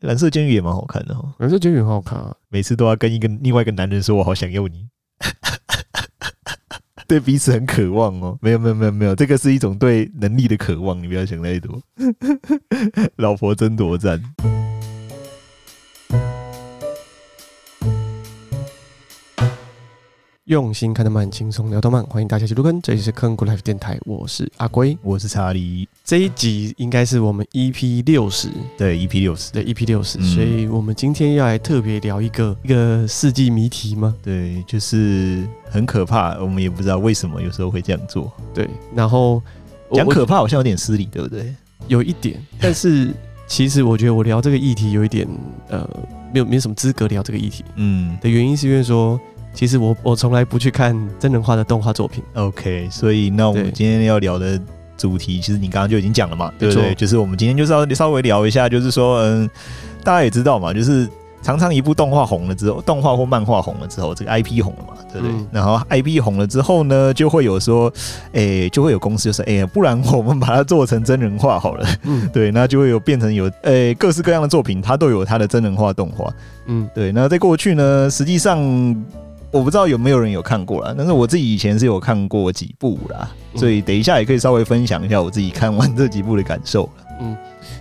蓝色监狱也蛮好看的哦，蓝色监狱很好看啊，每次都要跟一个另外一个男人说“我好想要你”，对彼此很渴望哦。没有没有没有没有，这个是一种对能力的渴望，你不要想太多。老婆争夺战。用心看动漫，轻松聊动漫，欢迎大家一起入坑。这里是坑谷 Life 电台，我是阿龟，我是查理。这一集应该是我们 EP 六十，对 EP 六十，对 EP 六十，所以我们今天要来特别聊一个一个世纪谜题吗？对，就是很可怕，我们也不知道为什么有时候会这样做。对，然后讲可怕好像有点失礼，对不对？有一点，但是其实我觉得我聊这个议题有一点呃，没有没有什么资格聊这个议题。嗯，的原因是因为说。其实我我从来不去看真人化的动画作品。OK，所以那我们今天要聊的主题，其实你刚刚就已经讲了嘛，对不对？就是我们今天就是要稍微聊一下，就是说，嗯，大家也知道嘛，就是常常一部动画红了之后，动画或漫画红了之后，这个 IP 红了嘛，对不对？嗯、然后 IP 红了之后呢，就会有说，哎、欸，就会有公司就说，哎、欸，不然我们把它做成真人化好了。嗯，对，那就会有变成有，哎、欸，各式各样的作品，它都有它的真人化动画。嗯，对。那在过去呢，实际上。我不知道有没有人有看过啦，但是我自己以前是有看过几部啦，所以等一下也可以稍微分享一下我自己看完这几部的感受。嗯，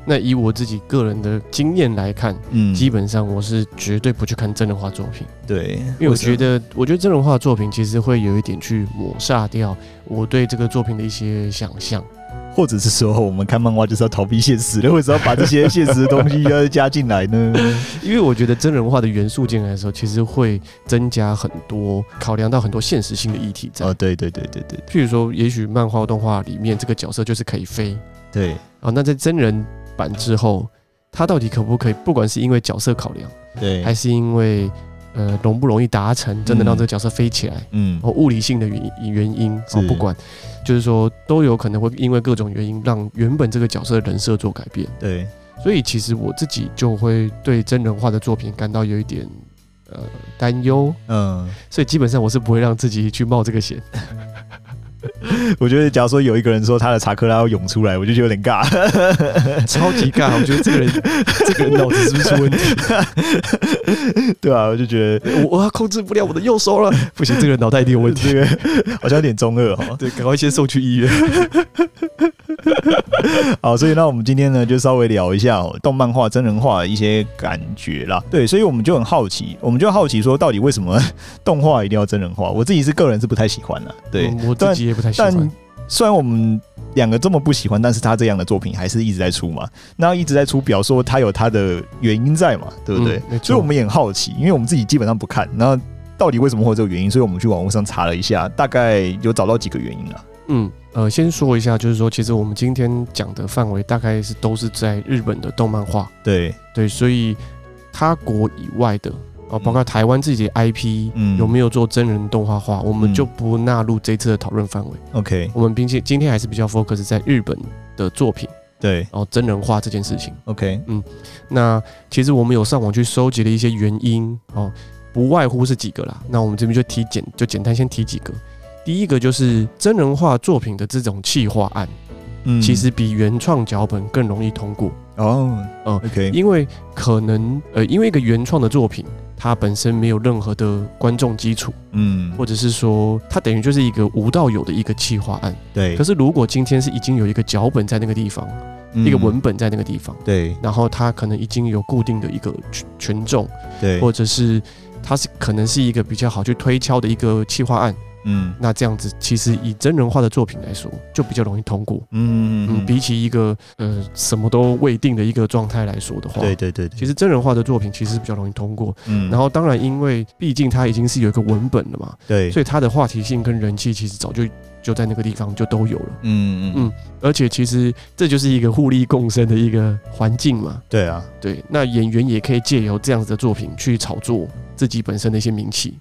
那以我自己个人的经验来看，嗯，基本上我是绝对不去看真人化作品。对，因为我觉得，我觉得真人化作品其实会有一点去抹杀掉我对这个作品的一些想象。或者是说，我们看漫画就是要逃避现实的，为什么要把这些现实的东西要加进来呢？因为我觉得真人化的元素进来的时候，其实会增加很多考量到很多现实性的议题在。哦，对对对对对。譬如说，也许漫画动画里面这个角色就是可以飞，对。啊，那在真人版之后，他到底可不可以？不管是因为角色考量，对，还是因为呃容不容易达成，真的让这个角色飞起来，嗯，或物理性的原原因，哦，不管。就是说，都有可能会因为各种原因，让原本这个角色的人设做改变。对，所以其实我自己就会对真人化的作品感到有一点呃担忧。嗯，所以基本上我是不会让自己去冒这个险。我觉得，假如说有一个人说他的查克拉要涌出来，我就觉得有点尬，超级尬。我觉得这个人，这个人脑子是不是出问题？对啊，我就觉得我我控制不了我的右手了，不行，这个人脑袋一定有问题，好像有点中二哈。对，赶快先送去医院。好，所以那我们今天呢，就稍微聊一下动漫化、真人化的一些感觉啦。对，所以我们就很好奇，我们就好奇说，到底为什么 动画一定要真人化？我自己是个人是不太喜欢的。对，我自己也不太喜欢。但虽然我们两个这么不喜欢，但是他这样的作品还是一直在出嘛。那一直在出，表说他有他的原因在嘛，对不对？嗯，所以我们也很好奇，因为我们自己基本上不看，那到底为什么会有这个原因？所以我们去网络上查了一下，大概有找到几个原因了。嗯。呃，先说一下，就是说，其实我们今天讲的范围大概是都是在日本的动漫画，对对，所以他国以外的啊，包括台湾自己的 IP，嗯，有没有做真人动画化，我们就不纳入这次的讨论范围。OK，我们并且今天还是比较 focus 在日本的作品，对，然后真人化这件事情。OK，嗯，那其实我们有上网去收集了一些原因哦，不外乎是几个啦。那我们这边就提简，就简单先提几个。第一个就是真人化作品的这种企划案，嗯，其实比原创脚本更容易通过哦。嗯，OK，因为可能呃，因为一个原创的作品，它本身没有任何的观众基础，嗯，或者是说它等于就是一个无到有的一个企划案。对。可是如果今天是已经有一个脚本在那个地方，嗯，一个文本在那个地方，对，然后它可能已经有固定的一个群群众，对，或者是它是可能是一个比较好去推敲的一个企划案。嗯，那这样子其实以真人化的作品来说，就比较容易通过。嗯嗯，比起一个呃什么都未定的一个状态来说的话，对对对，其实真人化的作品其实比较容易通过。嗯，然后当然因为毕竟它已经是有一个文本了嘛，对，所以它的话题性跟人气其实早就就在那个地方就都有了。嗯嗯嗯，而且其实这就是一个互利共生的一个环境嘛。对啊，对，那演员也可以借由这样子的作品去炒作自己本身的一些名气。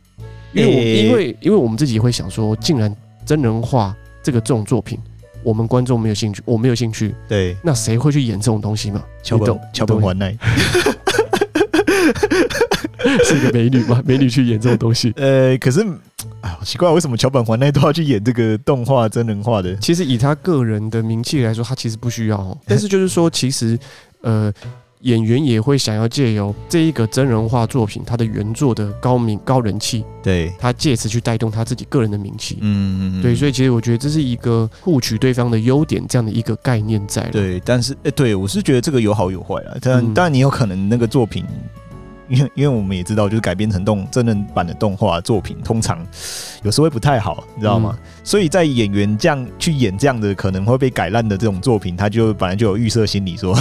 因为我因为因为我们自己会想说，竟然真人化这个这种作品，我们观众没有兴趣，我没有兴趣，对，那谁会去演这种东西嘛？桥本桥本环奈 是一个美女嘛？美女去演这种东西，呃，可是哎，好奇怪，为什么桥本环奈都要去演这个动画真人化的？其实以他个人的名气来说，他其实不需要。但是就是说，其实呃。演员也会想要借由这一个真人化作品，他的原作的高名高人气，对，他借此去带动他自己个人的名气，嗯嗯，对，所以其实我觉得这是一个获取对方的优点这样的一个概念在。对，但是哎，对我是觉得这个有好有坏啊，但当然你有可能那个作品。因为，因为我们也知道，就是改编成动真人版的动画作品，通常有时候会不太好，你知道吗？嗯、所以在演员这样去演这样的可能会被改烂的这种作品，他就本来就有预设心理，说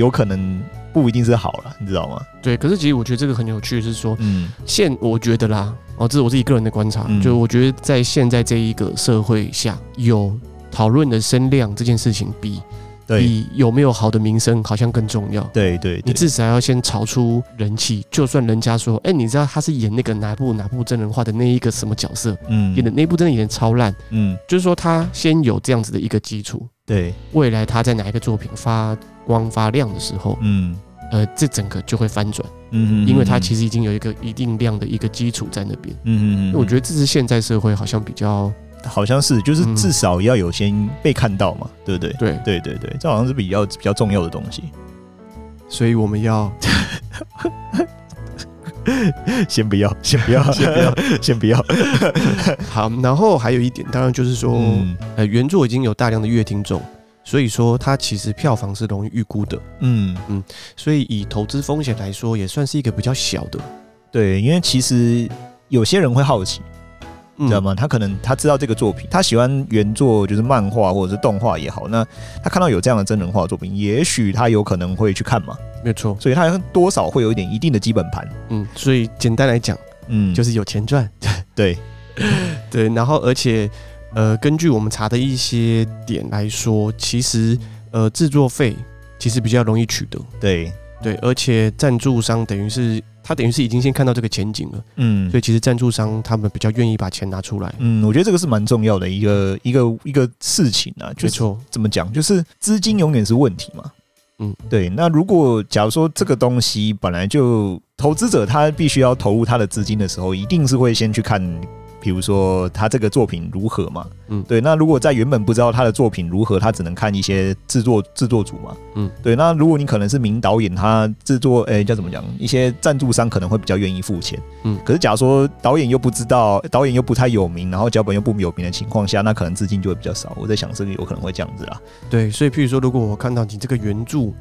有可能不一定是好了，你知道吗？对。可是其实我觉得这个很有趣，是说，嗯，现我觉得啦，哦，这是我自己个人的观察，嗯、就我觉得在现在这一个社会下，有讨论的声量这件事情比。比有没有好的名声好像更重要。对对，对，你至少要先炒出人气。就算人家说，哎、欸，你知道他是演那个哪部哪部真人化的那一个什么角色？嗯，演的那部真的演的超烂。嗯，就是说他先有这样子的一个基础。对，未来他在哪一个作品发光发亮的时候，嗯，呃，这整个就会翻转。嗯嗯，因为他其实已经有一个一定量的一个基础在那边。嗯嗯嗯，我觉得这是现在社会好像比较。好像是，就是至少要有先被看到嘛，对不对？对对对对，这好像是比较比较重要的东西，所以我们要 先不要，先不要，先不要，先不要。好，然后还有一点，当然就是说，嗯、呃，原作已经有大量的乐听众，所以说它其实票房是容易预估的。嗯嗯，所以以投资风险来说，也算是一个比较小的。对，因为其实有些人会好奇。知道吗？他可能他知道这个作品，他喜欢原作，就是漫画或者是动画也好。那他看到有这样的真人化作品，也许他有可能会去看嘛。没错，所以他多少会有一点一定的基本盘。嗯，所以简单来讲，嗯，就是有钱赚。对，对。然后，而且，呃，根据我们查的一些点来说，其实，呃，制作费其实比较容易取得。对，对，而且赞助商等于是。他等于是已经先看到这个前景了，嗯，所以其实赞助商他们比较愿意把钱拿出来，嗯，我觉得这个是蛮重要的一个一个一个事情啊，没错，怎么讲，就是资金永远是问题嘛，嗯，对，那如果假如说这个东西本来就投资者他必须要投入他的资金的时候，一定是会先去看。比如说他这个作品如何嘛？嗯，对。那如果在原本不知道他的作品如何，他只能看一些制作制作组嘛。嗯，对。那如果你可能是名导演，他制作，诶，叫怎么讲？一些赞助商可能会比较愿意付钱。嗯，可是假如说导演又不知道，导演又不太有名，然后脚本又不有名的情况下，那可能资金就会比较少。我在想，这个有可能会这样子啦。对，所以譬如说，如果我看到你这个原著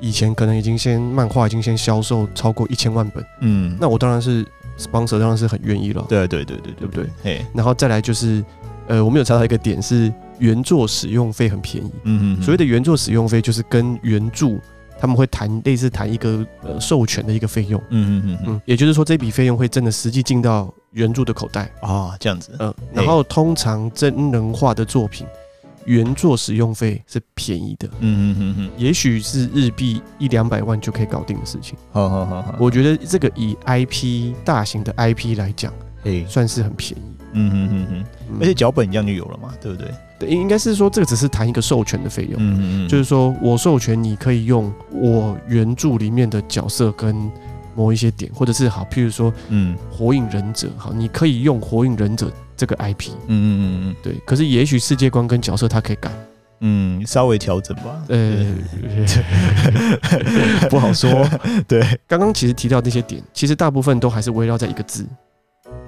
以前可能已经先漫画已经先销售超过一千万本，嗯，那我当然是。Sponsor 当然是很愿意了，对对对对对不对？嘿，然后再来就是，呃，我们有查到一个点是原作使用费很便宜，嗯嗯，所谓的原作使用费就是跟原著他们会谈类似谈一个呃授权的一个费用，嗯嗯嗯嗯，也就是说这笔费用会真的实际进到原著的口袋。啊，这样子，嗯，然后通常真人化的作品。原作使用费是便宜的，嗯嗯嗯嗯，也许是日币一两百万就可以搞定的事情。好好好好，我觉得这个以 IP 大型的 IP 来讲，哎，算是很便宜。嗯嗯嗯嗯，而且脚本一样就有了嘛，对不对？对，应该是说这个只是谈一个授权的费用。嗯嗯嗯，就是说我授权你可以用我原著里面的角色跟某一些点，或者是好，譬如说，嗯，火影忍者，好，你可以用火影忍者。这个 IP，嗯嗯嗯嗯，对，可是也许世界观跟角色它可以改，嗯，稍微调整吧，呃，不好说。对，刚刚其实提到那些点，其实大部分都还是围绕在一个字，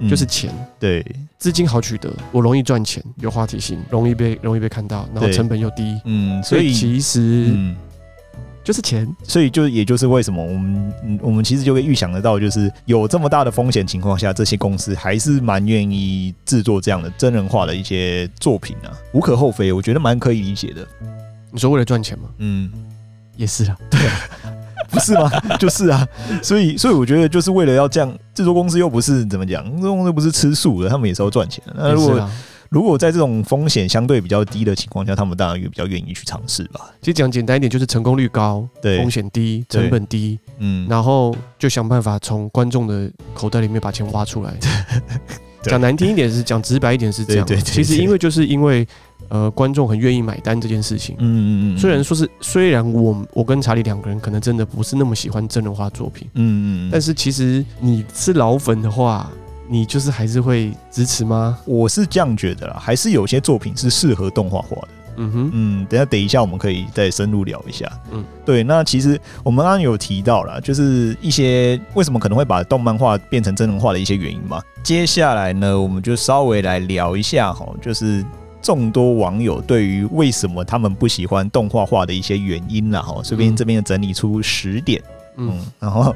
就是钱。对，资金好取得，我容易赚钱，有话题性，容易被容易被看到，然后成本又低，嗯，所以其实。就是钱，所以就也就是为什么我们我们其实就会预想得到，就是有这么大的风险情况下，这些公司还是蛮愿意制作这样的真人化的一些作品啊，无可厚非，我觉得蛮可以理解的。你说为了赚钱吗？嗯，也是啊，对啊，不是吗？就是啊，所以所以我觉得就是为了要这样，制作公司又不是怎么讲，制作公司不是吃素的，他们也是要赚钱的。那如果如果在这种风险相对比较低的情况下，他们当然也比较愿意去尝试吧。其实讲简单一点，就是成功率高，对，风险低，成本低，嗯，然后就想办法从观众的口袋里面把钱挖出来。讲难听一点是，讲直白一点是这样。其实因为就是因为呃，观众很愿意买单这件事情。嗯嗯嗯。虽然说是，虽然我我跟查理两个人可能真的不是那么喜欢真人化作品，嗯嗯，但是其实你是老粉的话。你就是还是会支持吗？我是这样觉得啦，还是有些作品是适合动画化的。嗯哼，嗯，等下等一下我们可以再深入聊一下。嗯，对，那其实我们刚刚有提到了，就是一些为什么可能会把动漫画变成真人化的一些原因嘛。接下来呢，我们就稍微来聊一下哈，就是众多网友对于为什么他们不喜欢动画化的一些原因啦哈，这边这边整理出十点，嗯，嗯，然后。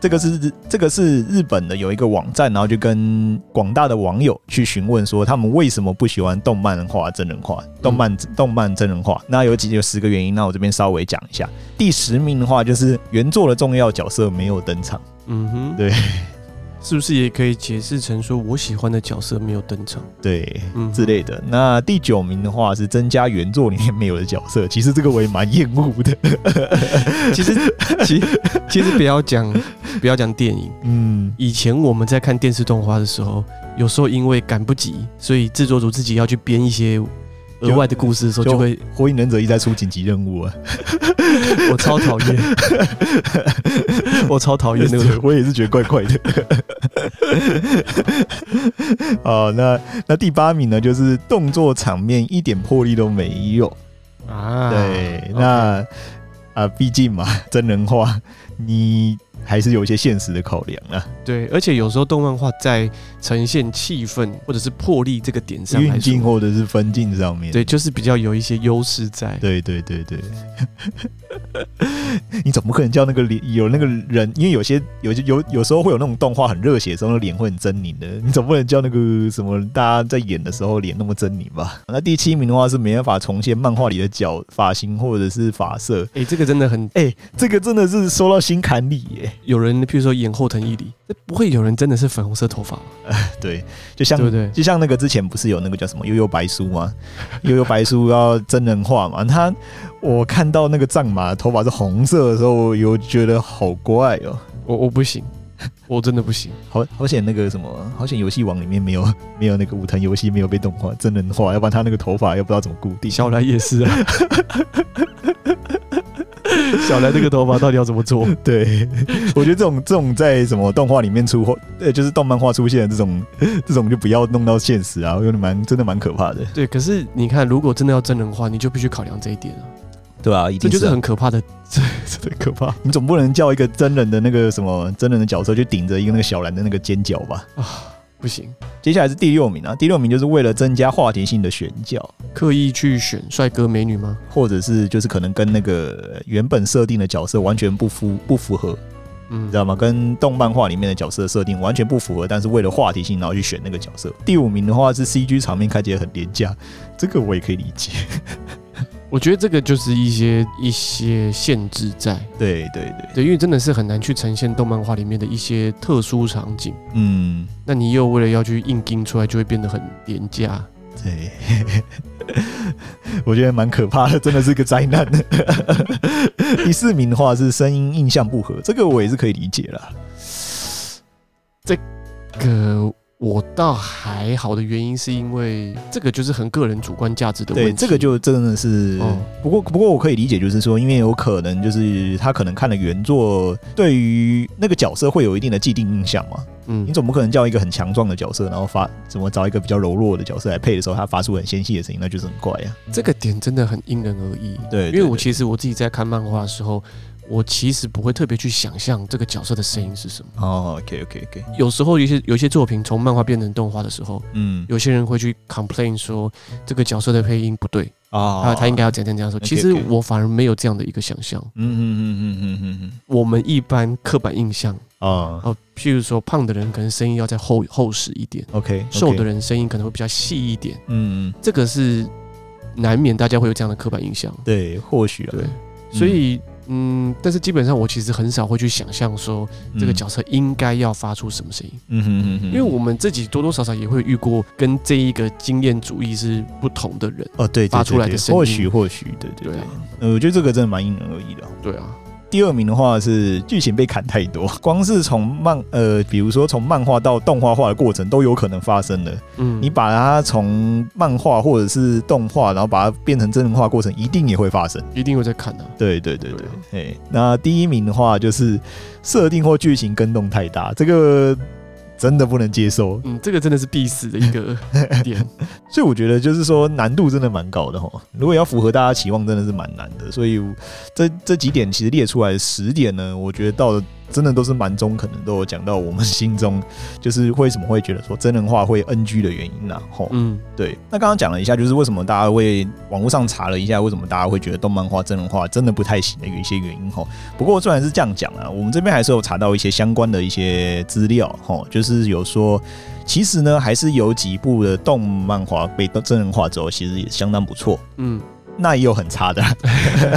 这个是这个是日本的有一个网站，然后就跟广大的网友去询问说，他们为什么不喜欢动漫化真人化，动漫动漫真人化？那有几有十个原因，那我这边稍微讲一下。第十名的话就是原作的重要角色没有登场。嗯哼，对。是不是也可以解释成说我喜欢的角色没有登场，对，嗯之类的。那第九名的话是增加原作里面没有的角色，其实这个我也蛮厌恶的。其实，其其实不要讲不要讲电影，嗯，以前我们在看电视动画的时候，有时候因为赶不及，所以制作组自己要去编一些。额外的故事的时候，就会《火影忍者》一再出紧急任务啊！我超讨厌，我超讨厌那个，我也是觉得怪怪的。好，那那第八名呢，就是动作场面一点魄力都没有啊。对，那啊，毕竟嘛，真人化你。还是有一些现实的考量啊。对，而且有时候动漫画在呈现气氛或者是魄力这个点上，运镜或者是分镜上面，对，就是比较有一些优势在。对对对对。你总不可能叫那个脸有那个人，因为有些有些有有时候会有那种动画很热血的时候，那脸会很狰狞的。你总不能叫那个什么大家在演的时候脸那么狰狞吧？那第七名的话是没办法重现漫画里的角发型或者是发色。哎、欸，这个真的很哎、欸，这个真的是说到心坎里耶。有人譬如说演后藤一里，不会有人真的是粉红色头发吗？对，就像对对，就像那个之前不是有那个叫什么悠悠白书吗？悠悠白书要真人化嘛？他我看到那个藏马头发是红色的时候，我有觉得好怪哦。我我不行，我真的不行。好好险那个什么，好险游戏王里面没有 没有那个武藤游戏没有被动画真人化，要不然他那个头发又不知道怎么固定。小兰也是啊。小兰这个头发到底要怎么做？对，我觉得这种这种在什么动画里面出或呃，就是动漫画出现的这种这种就不要弄到现实啊，有点蛮真的蛮可怕的。对，可是你看，如果真的要真人化，你就必须考量这一点啊，对啊，这就是很可怕的，这真的可怕。你总不能叫一个真人的那个什么真人的角色去顶着一个那个小兰的那个尖角吧？啊。不行，接下来是第六名啊！第六名就是为了增加话题性的选角，刻意去选帅哥美女吗？或者是就是可能跟那个原本设定的角色完全不符不符合，嗯，你知道吗？跟动漫画里面的角色设定完全不符合，但是为了话题性，然后去选那个角色。第五名的话是 CG 场面看起来很廉价，这个我也可以理解。我觉得这个就是一些一些限制在，对对对对，因为真的是很难去呈现动漫画里面的一些特殊场景，嗯，那你又为了要去硬盯出来，就会变得很廉价。对，我觉得蛮可怕的，真的是个灾难。第四名的话是声音印象不合，这个我也是可以理解啦。这个。我倒还好的原因是因为这个就是很个人主观价值的问题。对，这个就真的是，哦、不过不过我可以理解，就是说，因为有可能就是他可能看了原作，对于那个角色会有一定的既定印象嘛。嗯，你总不可能叫一个很强壮的角色，然后发怎么找一个比较柔弱的角色来配的时候，他发出很纤细的声音，那就是很怪呀、啊。这个点真的很因人而异。对，对，因为我其实我自己在看漫画的时候。我其实不会特别去想象这个角色的声音是什么。哦，OK OK OK。有时候有些有些作品从漫画变成动画的时候，嗯，有些人会去 complain 说这个角色的配音不对啊，他他应该要怎样怎样说。其实我反而没有这样的一个想象。嗯嗯嗯嗯嗯嗯嗯。我们一般刻板印象啊，哦，譬如说胖的人可能声音要再厚厚实一点，OK。瘦的人声音可能会比较细一点。嗯嗯，这个是难免大家会有这样的刻板印象。对，或许对，所以。嗯，但是基本上我其实很少会去想象说这个角色应该要发出什么声音。嗯哼哼哼，因为我们自己多多少少也会遇过跟这一个经验主义是不同的人哦，对，发出来的声音，或许或许，对对对，呃，我觉得这个真的蛮因人而异的。对啊。第二名的话是剧情被砍太多，光是从漫呃，比如说从漫画到动画化的过程都有可能发生的。嗯，你把它从漫画或者是动画，然后把它变成真人化过程，一定也会发生，一定会在砍的。对对对对，哎，那第一名的话就是设定或剧情跟动太大，这个真的不能接受。嗯，这个真的是必死的一个 点。所以我觉得就是说难度真的蛮高的哈。如果要符合大家期望，真的是蛮难的。所以这这几点其实列出来十点呢，我觉得到了。真的都是蛮中肯的，都有讲到我们心中就是为什么会觉得说真人化会 NG 的原因呐。吼，嗯，对。那刚刚讲了一下，就是为什么大家会网络上查了一下，为什么大家会觉得动漫化真人化真的不太行的有一些原因。吼，不过虽然是这样讲啊，我们这边还是有查到一些相关的一些资料。吼，就是有说，其实呢，还是有几部的动漫画被真人化之后，其实也相当不错。嗯。那也有很差的，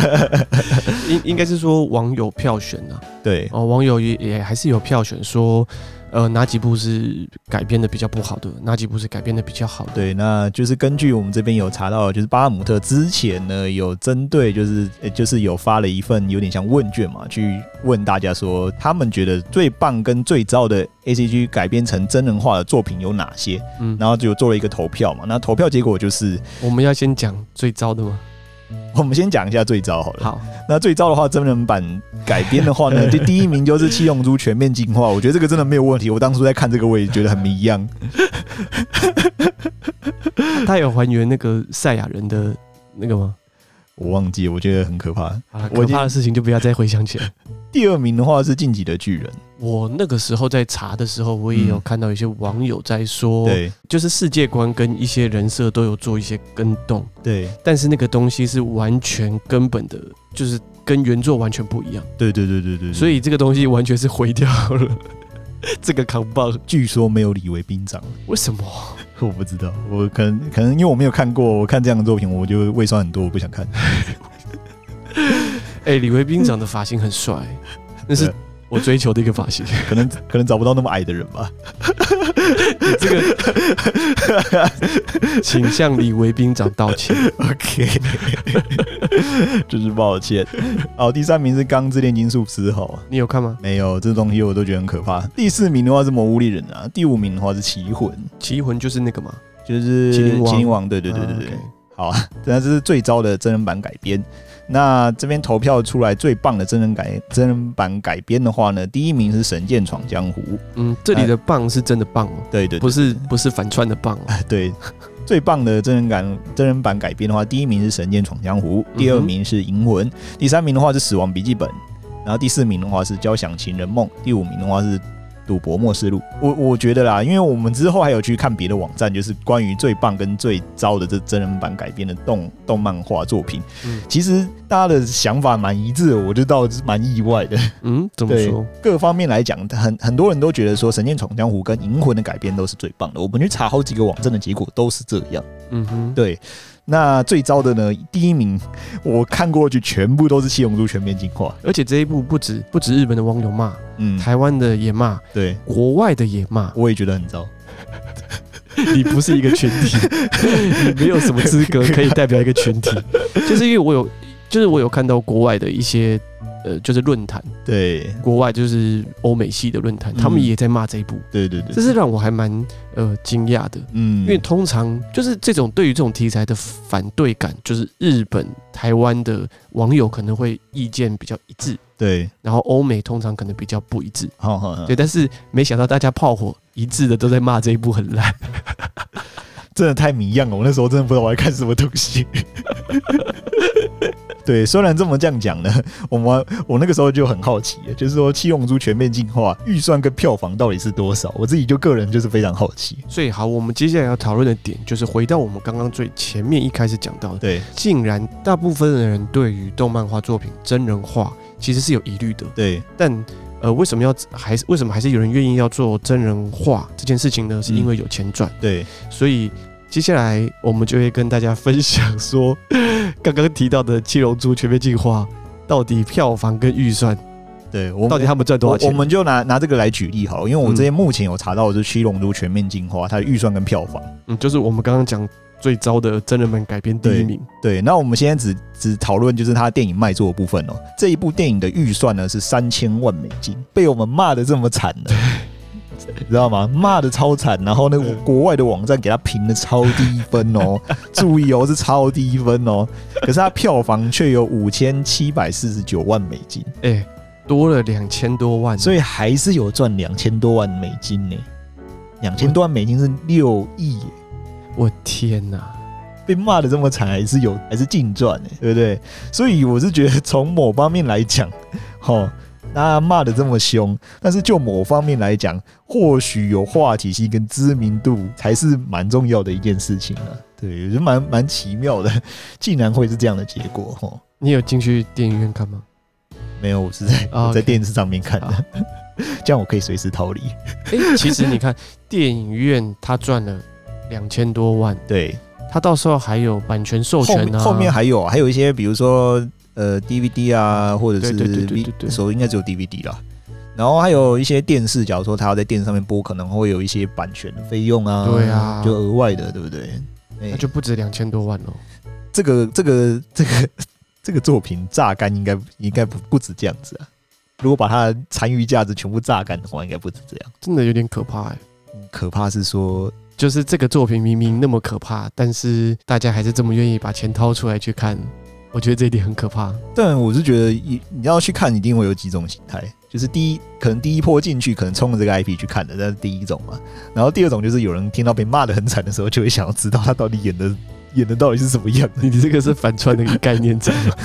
应应该是说网友票选啊，对。哦，网友也也还是有票选说，呃，哪几部是改编的比较不好的，哪几部是改编的比较好的。对，那就是根据我们这边有查到，就是巴哈姆特之前呢有针对，就是就是有发了一份有点像问卷嘛，去问大家说，他们觉得最棒跟最糟的 ACG 改编成真人化的作品有哪些？嗯，然后就做了一个投票嘛，那投票结果就是我们要先讲最糟的吗？我们先讲一下最糟好了。好，那最糟的话，真人版改编的话呢，第第一名就是《七龙珠全面进化》。我觉得这个真的没有问题。我当初在看这个，我也觉得很迷一样。他有还原那个赛亚人的那个吗？我忘记，我觉得很可怕。啊，可怕的事情就不要再回想起来。第二名的话是《进击的巨人》。我那个时候在查的时候，我也有看到一些网友在说，对，就是世界观跟一些人设都有做一些更动，对，但是那个东西是完全根本的，就是跟原作完全不一样。对对对对对，所以这个东西完全是毁掉了 这个扛棒。据说没有李维兵长，为什么？我不知道，我可能可能因为我没有看过，我看这样的作品，我就 胃酸很多，我不想看。哎、欸，李维斌长的发型很帅，那是。我追求的一个发型，可能可能找不到那么矮的人吧。你这个，请向李维兵长道歉。OK，真是抱歉。好，第三名是《钢之炼金术师》哈，你有看吗？没有，这东西我都觉得很可怕。第四名的话是《魔物猎人》啊，第五名的话是《奇魂》。奇魂就是那个嘛，就是麒麟王。麒麟王，对对对对对。Okay. 好啊，这是最糟的真人版改编。那这边投票出来最棒的真人改真人版改编的话呢，第一名是《神剑闯江湖》。嗯，这里的棒是真的棒哦。对对，不是不是反串的棒。对，最棒的真人版真人版改编的话，第一名是《神剑闯江湖》，第二名是《银魂》，第三名的话是《死亡笔记本》，然后第四名的话是《交响情人梦》，第五名的话是。赌博末世录，我我觉得啦，因为我们之后还有去看别的网站，就是关于最棒跟最糟的这真人版改编的动动漫画作品。嗯，其实大家的想法蛮一致的，我就倒是蛮意外的。嗯，怎么说？各方面来讲，很很多人都觉得说《神剑闯江湖》跟《银魂》的改编都是最棒的。我们去查好几个网站的结果都是这样。嗯哼，对。那最糟的呢？第一名，我看过去全部都是《七龙珠全面进化》，而且这一部不止不止日本的网友骂，嗯，台湾的也骂，对，国外的也骂，我也觉得很糟。你不是一个群体，你没有什么资格可以代表一个群体，就是因为我有，就是我有看到国外的一些。呃，就是论坛，对，国外就是欧美系的论坛，他们也在骂这一部，对对对，这是让我还蛮呃惊讶的，嗯，因为通常就是这种对于这种题材的反对感，就是日本、台湾的网友可能会意见比较一致，对，然后欧美通常可能比较不一致，好好，对，但是没想到大家炮火一致的都在骂这一部很烂，真的太迷样了，我那时候真的不知道我在看什么东西。对，虽然这么这样讲呢，我们我那个时候就很好奇，就是说《七龙珠全面进化》预算跟票房到底是多少？我自己就个人就是非常好奇。所以好，我们接下来要讨论的点就是回到我们刚刚最前面一开始讲到的，对，竟然大部分的人对于动漫画作品真人化其实是有疑虑的，对。但呃，为什么要还是为什么还是有人愿意要做真人化这件事情呢？是因为有钱赚，对。所以接下来我们就会跟大家分享说。刚刚提到的《七龙珠全面进化》，到底票房跟预算，对，我到底他们赚多少钱？我们就拿拿这个来举例好了，因为我这边目前有查到的是《七龙珠全面进化》，它的预算跟票房，嗯，就是我们刚刚讲最糟的真人版改编第一名。对，对，那我们现在只只讨论就是它电影卖座的部分哦。这一部电影的预算呢是三千万美金，被我们骂得这么惨了。你知道吗？骂的超惨，然后那个国外的网站给他评的超低分哦，注意哦，是超低分哦。可是他票房却有五千七百四十九万美金，哎，多了两千多万，所以还是有赚两千多万美金呢。两千多万美金是六亿，我天哪！被骂的这么惨，还是有还是净赚哎，对不对？所以我是觉得从某方面来讲，齁，那骂的这么凶，但是就某方面来讲，或许有话题性跟知名度才是蛮重要的一件事情啊。对，我觉得蛮蛮奇妙的，竟然会是这样的结果哦。你有进去电影院看吗？没有，我是在、oh, 在电视上面看的，这样我可以随时逃离。欸，其实你看电影院他赚了两千多万，对。他到时候还有版权授权呢，后面还有还有一些，比如说呃 DVD 啊，或者是以应该只有 DVD 啦。然后还有一些电视，假如说他要在电视上面播，可能会有一些版权的费用啊，对啊，就额外的，对不对？那就不止两千多万哦。这个这个这个这个作品榨干应该应该不不止这样子啊。如果把它的残余价值全部榨干的话，应该不止这样。真的有点可怕哎。可怕是说。就是这个作品明明那么可怕，但是大家还是这么愿意把钱掏出来去看，我觉得这一点很可怕。但我是觉得，你你要去看，一定会有几种形态。就是第一，可能第一波进去，可能冲着这个 IP 去看的，这是第一种嘛。然后第二种就是有人听到被骂的很惨的时候，就会想要知道他到底演的 演的到底是什么样。你这个是反串的一个概念在吗？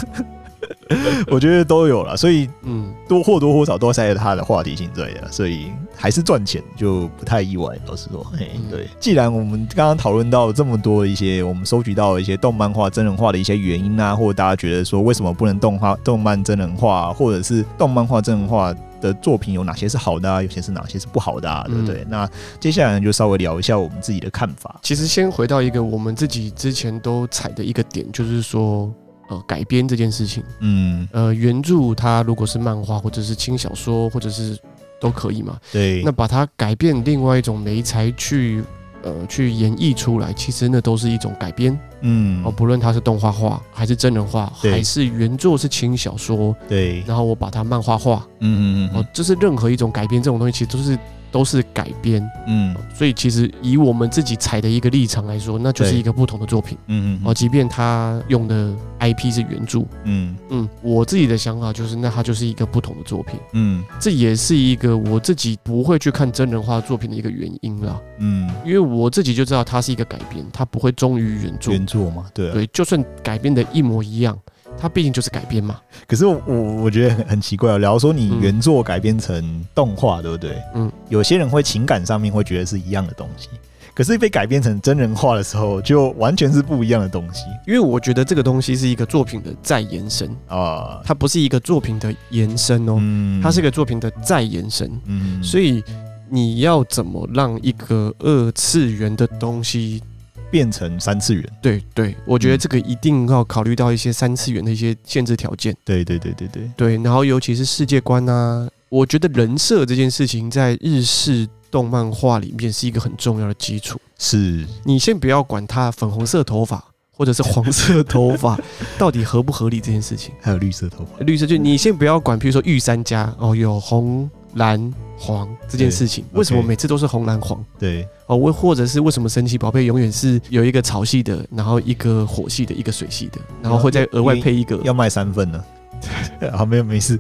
我觉得都有了，所以嗯，多或多或少都在他的话题性在的，所以还是赚钱就不太意外。老实说，嘿，对。既然我们刚刚讨论到这么多一些，我们收集到一些动漫化、真人化的一些原因啊，或者大家觉得说为什么不能动画、动漫真人化，或者是动漫化、真人化的作品有哪些是好的啊，有些是哪些是不好的啊，对不对？嗯、那接下来就稍微聊一下我们自己的看法。其实先回到一个我们自己之前都踩的一个点，就是说。呃，改编这件事情，嗯，呃，原著它如果是漫画或者是轻小说，或者是都可以嘛。对，那把它改变另外一种媒材去，呃，去演绎出来，其实那都是一种改编。嗯，哦，不论它是动画化还是真人化，还是原作是轻小说，对，然后我把它漫画化，嗯嗯嗯，哦，就是任何一种改编这种东西，其实都是。都是改编，嗯，所以其实以我们自己采的一个立场来说，那就是一个不同的作品，嗯嗯，哦，即便他用的 IP 是原著，嗯。嗯，我自己的想法就是，那它就是一个不同的作品，嗯，这也是一个我自己不会去看真人化作品的一个原因啦，嗯，因为我自己就知道它是一个改编，它不会忠于原著，原著嘛，对，对，就算改编的一模一样。它毕竟就是改编嘛，可是我我觉得很很奇怪哦。假如说你原作改编成动画，对不对？嗯，有些人会情感上面会觉得是一样的东西，可是被改编成真人化的时候，就完全是不一样的东西。因为我觉得这个东西是一个作品的再延伸啊，它不是一个作品的延伸哦，它是一个作品的再延伸。嗯，所以你要怎么让一个二次元的东西变成三次元，对对，我觉得这个一定要考虑到一些三次元的一些限制条件。对对对对对对，然后尤其是世界观啊，我觉得人设这件事情在日式动漫画里面是一个很重要的基础。是，你先不要管他粉红色头发或者是黄色头发 到底合不合理这件事情，还有绿色头发，绿色就你先不要管，比如说御三家哦，有红蓝。黄这件事情，为什么每次都是红蓝黄？对哦，为或者是为什么神奇宝贝永远是有一个潮系的，然后一个火系的，一个水系的，然后会再额外配一个？要卖三份呢？好，没有没事，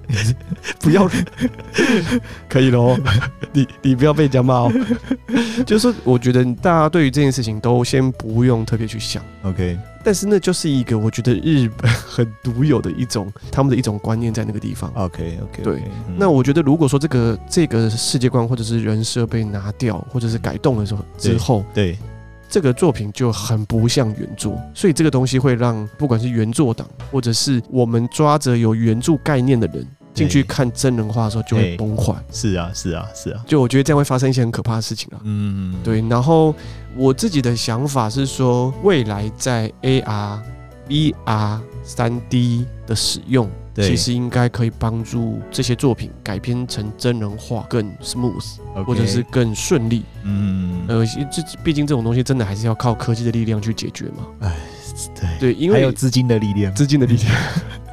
不要，可以喽。你你不要被人家骂哦。就是说，我觉得大家对于这件事情都先不用特别去想。OK。但是那就是一个我觉得日本很独有的一种他们的一种观念在那个地方。OK OK。对。那我觉得如果说这个这个世界观或者是人设被拿掉或者是改动的时候之后，对。这个作品就很不像原作，所以这个东西会让不管是原作党，或者是我们抓着有原著概念的人进去看真人化的时候，就会崩坏。是啊，是啊，是啊。就我觉得这样会发生一些很可怕的事情啊。嗯，对。然后我自己的想法是说，未来在 AR、VR、三 D 的使用。其实应该可以帮助这些作品改编成真人化更 smooth，或者是更顺利。嗯，呃，这毕竟这种东西真的还是要靠科技的力量去解决嘛。哎，对对，因为还有资金的力量，资金的力量。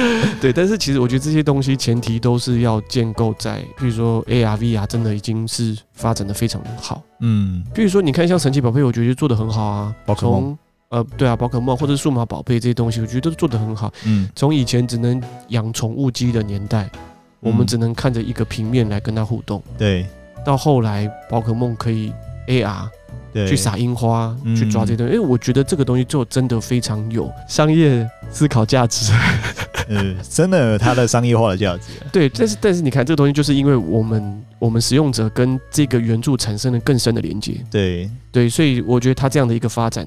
对，但是其实我觉得这些东西前提都是要建构在，譬如说 AR、VR 真的已经是发展的非常好。嗯，譬如说你看像神奇宝贝，我觉得做的很好啊。宝可梦呃，对啊，宝可梦或者数码宝贝这些东西，我觉得都做得很好。嗯，从以前只能养宠物机的年代，嗯、我们只能看着一个平面来跟它互动。对，到后来宝可梦可以 AR。对，去撒樱花，嗯、去抓这些东西，因为我觉得这个东西就真的非常有商业思考价值。嗯，真的有它的商业化的价值。对，但是但是你看这个东西，就是因为我们我们使用者跟这个原著产生了更深的连接。对对，所以我觉得它这样的一个发展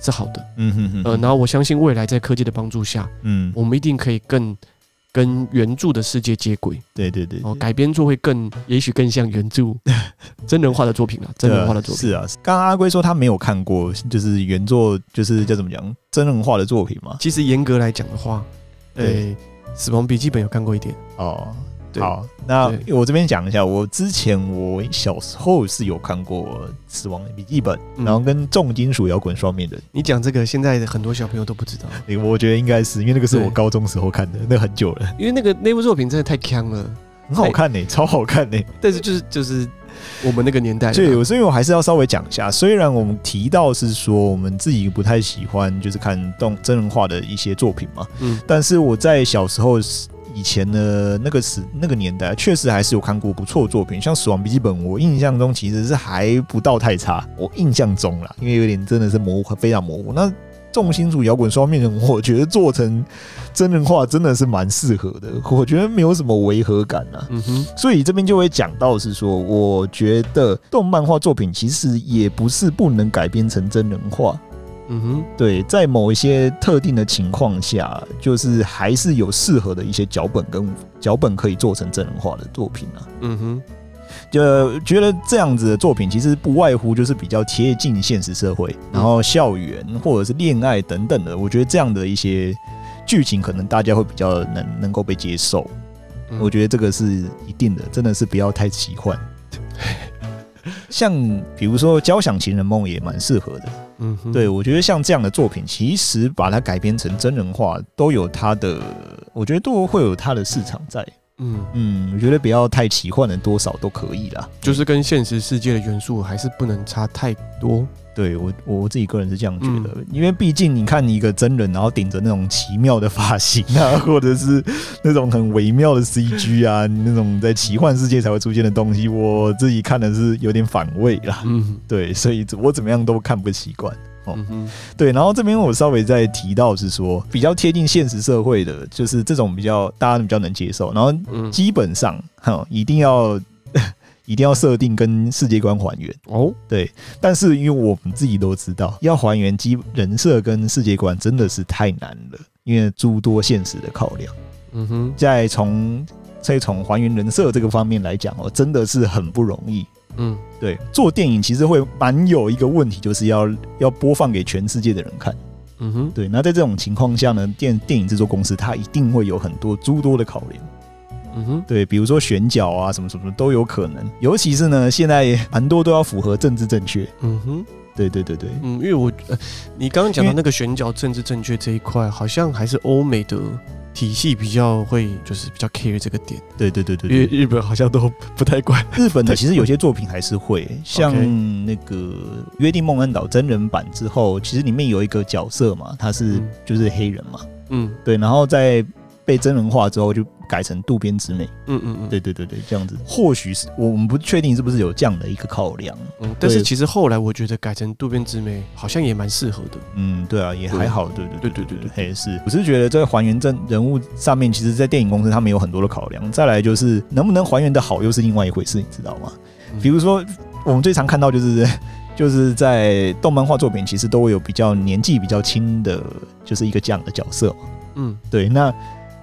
是好的。嗯哼哼。呃，然后我相信未来在科技的帮助下，嗯，我们一定可以更。跟原著的世界接轨，对对对，哦，改编作会更，也许更像原著 真人化的作品了，真人化的作品。是啊，刚刚阿龟说他没有看过，就是原作，就是叫怎么讲，真人化的作品嘛。其实严格来讲的话，对，欸，死亡笔记本有看过一点哦。好，那我这边讲一下，我之前我小时候是有看过《死亡笔记本》，然后跟《重金属摇滚双面人》。你讲这个，现在很多小朋友都不知道。我觉得应该是因为那个是我高中时候看的，那很久了。因为那个那部作品真的太坑了，很好看呢，超好看呢。但是就是就是我们那个年代，对，所以我还是要稍微讲一下。虽然我们提到是说我们自己不太喜欢就是看动真人化的一些作品嘛，嗯，但是我在小时候。以前的那个时那个年代，确实还是有看过不错作品，像《死亡笔记本》，我印象中其实是还不到太差。我印象中啦，因为有点真的是模糊，非常模糊。那《重金属摇滚双面人》，我觉得做成真人化真的是蛮适合的，我觉得没有什么违和感啊。嗯哼，所以这边就会讲到是说，我觉得动漫画作品其实也不是不能改编成真人化。嗯哼，对，在某一些特定的情况下，就是还是有适合的一些脚本跟脚本可以做成真人化的作品啊。嗯哼，就觉得这样子的作品其实不外乎就是比较贴近现实社会，然后校园或者是恋爱等等的。我觉得这样的一些剧情可能大家会比较能能够被接受。我觉得这个是一定的，真的是不要太奇幻。像比如说《交响情人梦》也蛮适合的。嗯，对，我觉得像这样的作品，其实把它改编成真人化，都有它的，我觉得都会有它的市场在。嗯嗯，我觉得不要太奇幻的，多少都可以啦。就是跟现实世界的元素还是不能差太多。对我我自己个人是这样觉得，嗯、因为毕竟你看你一个真人，然后顶着那种奇妙的发型啊，或者是那种很微妙的 CG 啊，那种在奇幻世界才会出现的东西，我自己看的是有点反胃啦。嗯，对，所以我怎么样都看不习惯。哦，对，然后这边我稍微再提到是说，比较贴近现实社会的，就是这种比较大家比较能接受，然后基本上哈，一定要 一定要设定跟世界观还原哦。对，但是因为我们自己都知道，要还原基人设跟世界观真的是太难了，因为诸多现实的考量。嗯哼，再从再从还原人设这个方面来讲哦，真的是很不容易。嗯，对，做电影其实会蛮有一个问题，就是要要播放给全世界的人看。嗯哼，对。那在这种情况下呢，电电影制作公司它一定会有很多诸多的考量。嗯哼，对，比如说选角啊，什么什么都有可能。尤其是呢，现在 蛮多都要符合政治正确。嗯哼，对对对对。嗯，因为我，呃，你刚刚讲到那个选角政治正确这一块，好像还是欧美的。体系比较会就是比较 care 这个点，对对对对，因为日本好像都不太管。日本的其实有些作品还是会，像那个《约定梦安岛》真人版之后，其实里面有一个角色嘛，他是就是黑人嘛，嗯，对，然后在被真人化之后就。改成渡边直美，嗯嗯嗯，对对对对，这样子，或许是我们不确定是不是有这样的一个考量，嗯，但是其实后来我觉得改成渡边直美好像也蛮适合的，嗯，对啊，也还好，对对对对对对，也是，我是觉得在还原真人物上面，其实，在电影公司他们有很多的考量，再来就是能不能还原的好，又是另外一回事，你知道吗？比如说我们最常看到就是 就是在动漫画作品，其实都会有比较年纪比较轻的，就是一个这样的角色，嗯，对，那。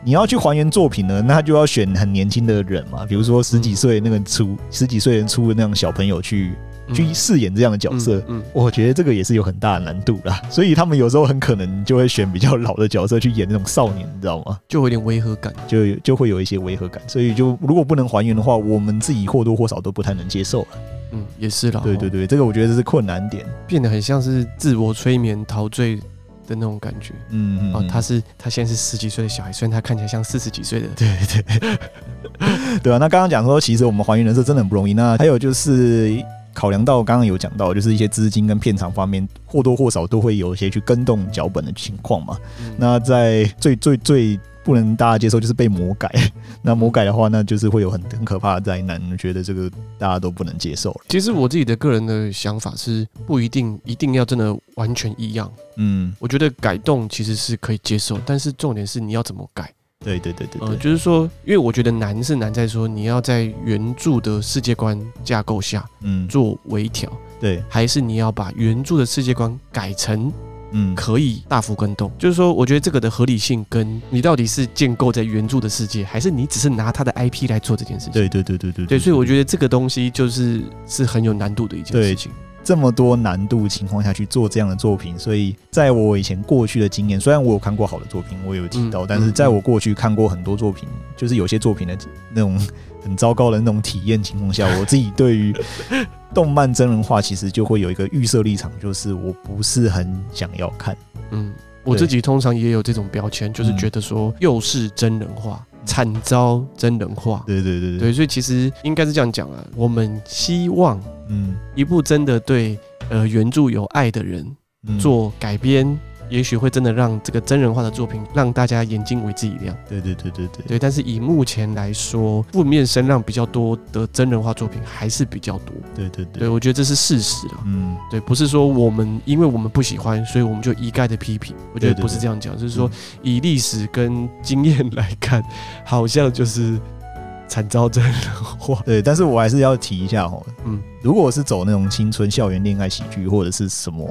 你要去还原作品呢，那就要选很年轻的人嘛，比如说十几岁那个出、嗯、十几岁人出的那种小朋友去、嗯、去饰演这样的角色，嗯，嗯，我觉得这个也是有很大的难度啦。所以他们有时候很可能就会选比较老的角色去演那种少年，你知道吗？就有点违和感，就就会有一些违和感。所以就如果不能还原的话，我们自己或多或少都不太能接受。嗯，也是啦。对对对，这个我觉得这是困难点，变得很像是自我催眠陶醉。的那种感觉，嗯嗯，哦，他是他现在是十几岁的小孩，虽然他看起来像四十几岁的，对对对，对啊。那刚刚讲说，其实我们还原人设真的很不容易。那还有就是考量到刚刚有讲到，就是一些资金跟片场方面或多或少都会有一些去跟动脚本的情况嘛。嗯、那在最最最。不能大家接受，就是被魔改。那魔改的话，那就是会有很很可怕的灾难。我觉得这个大家都不能接受。其实我自己的个人的想法是，不一定一定要真的完全一样。嗯，我觉得改动其实是可以接受，但是重点是你要怎么改。对对对对，就是说，因为我觉得难是难在说你要在原著的世界观架构下，嗯，做微调，对，还是你要把原著的世界观改成，嗯，可以大幅更动。就是说，我觉得这个的合理性跟你到底是建构在原著的世界，还是你只是拿他的 IP 来做这件事情？对对对对对，对，所以我觉得这个东西就是是很有难度的一件事情。这么多难度情况下去做这样的作品，所以在我以前过去的经验，虽然我有看过好的作品，我有提到，但是在我过去看过很多作品，就是有些作品的那种很糟糕的那种体验情况下，我自己对于动漫真人化其实就会有一个预设立场，就是我不是很想要看。嗯，我自己通常也有这种标签，就是觉得说又是真人化。惨遭真人化，对对对对，对，所以其实应该是这样讲啊，我们希望，嗯，一部真的对呃原著有爱的人做改编。也许会真的让这个真人化的作品让大家眼睛为之一亮。对对对对对对，但是以目前来说，负面声浪比较多的真人化作品还是比较多。对对对，对我觉得这是事实啊。嗯，对，不是说我们因为我们不喜欢，所以我们就一概的批评。我觉得不是这样讲，就是说以历史跟经验来看，好像就是。惨遭真人化，对，但是我还是要提一下哦，嗯，如果是走那种青春校园恋爱喜剧或者是什么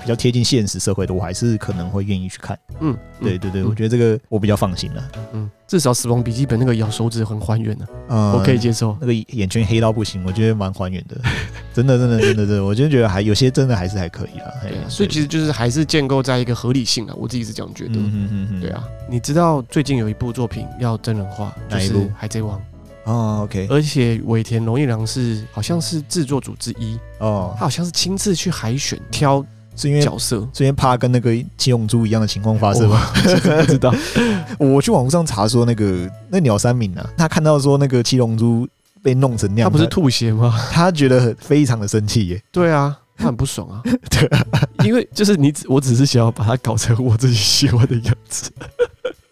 比较贴近现实社会的，我还是可能会愿意去看，嗯，对对对，我觉得这个我比较放心了，嗯，至少《死亡笔记本》那个咬手指很还原的，嗯，我可以接受，那个眼圈黑到不行，我觉得蛮还原的，真的真的真的真的，我真的觉得还有些真的还是还可以啊，对，所以其实就是还是建构在一个合理性啊，我自己是这样觉得，嗯嗯嗯，对啊，你知道最近有一部作品要真人化，就是？《海贼王》。哦，OK，而且尾田荣一郎是好像是制作组之一哦，他好像是亲自去海选挑，是因为角色，是因为怕跟那个七龙珠一样的情况发生吗？不知道，我去网络上查说那个那鸟山明啊，他看到说那个七龙珠被弄成那样，他不是吐血吗？他觉得很非常的生气耶。对啊，他很不爽啊。对啊，因为就是你，我只是想要把它搞成我自己喜欢的样子。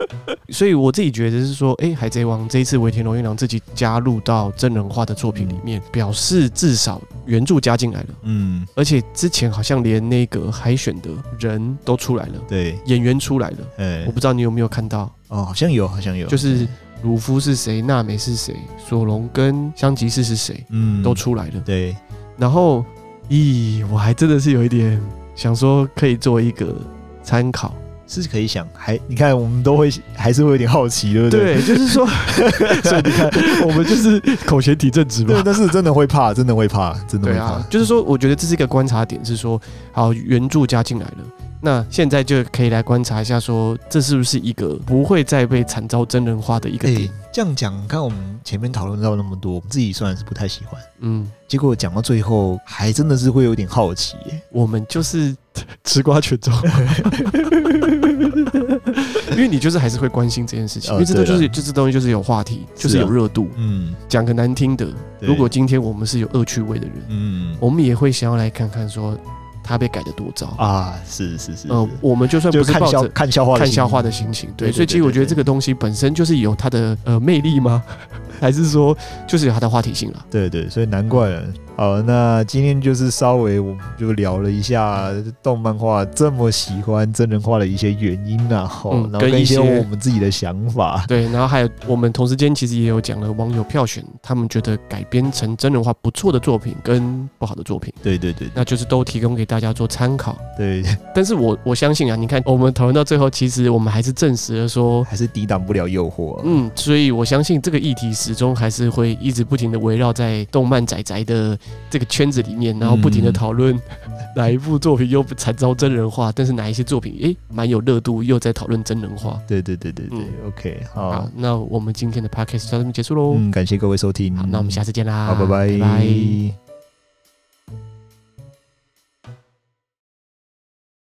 所以我自己觉得是说，哎、欸，《海贼王》这一次尾田荣一郎自己加入到真人化的作品里面，表示至少原著加进来了，嗯，而且之前好像连那个海选的人都出来了，对，演员出来了，哎，我不知道你有没有看到，哦，好像有，好像有，就是鲁夫是谁，娜美是谁，索隆跟香吉士是谁，嗯，都出来了，对，然后，咦，我还真的是有一点想说，可以做一个参考。是可以想，还你看，我们都会还是会有点好奇，对不对？对，就是说，所以你看，我们就是口嫌体正直嘛。对，但是真的会怕，真的会怕，真的会怕。啊、就是说，我觉得这是一个观察点，是说，好，原著加进来了，那现在就可以来观察一下，说这是不是一个不会再被惨遭真人化的一个点？欸、这样讲，看我们前面讨论到那么多，我们自己虽然是不太喜欢，嗯，结果讲到最后，还真的是会有点好奇耶。我们就是。吃瓜群众，因为你就是还是会关心这件事情，因为这都就是就这东西就是有话题，就是有热度。嗯，讲个难听的，如果今天我们是有恶趣味的人，嗯，我们也会想要来看看说他被改的多糟啊！是是是，呃，我们就算不是抱着看笑话看笑话的心情，对，所以其实我觉得这个东西本身就是有它的呃魅力吗？还是说就是有它的话题性了？对对，所以难怪了。好，那今天就是稍微我们就聊了一下动漫画这么喜欢真人化的一些原因啊，嗯，然后跟一些我们自己的想法。对，然后还有我们同时间其实也有讲了网友票选，他们觉得改编成真人化不错的作品跟不好的作品。对对对，那就是都提供给大家做参考。对，但是我我相信啊，你看我们讨论到最后，其实我们还是证实了说，还是抵挡不了诱惑。嗯，所以我相信这个议题始终还是会一直不停的围绕在动漫仔仔的。这个圈子里面，然后不停的讨论 哪一部作品又不惨遭真人化，但是哪一些作品诶蛮有热度，又在讨论真人化。对对对对对、嗯、OK 好，好，那我们今天的 podcast 就到这边结束喽。嗯，感谢各位收听，好，那我们下次见啦，好，拜拜。拜拜。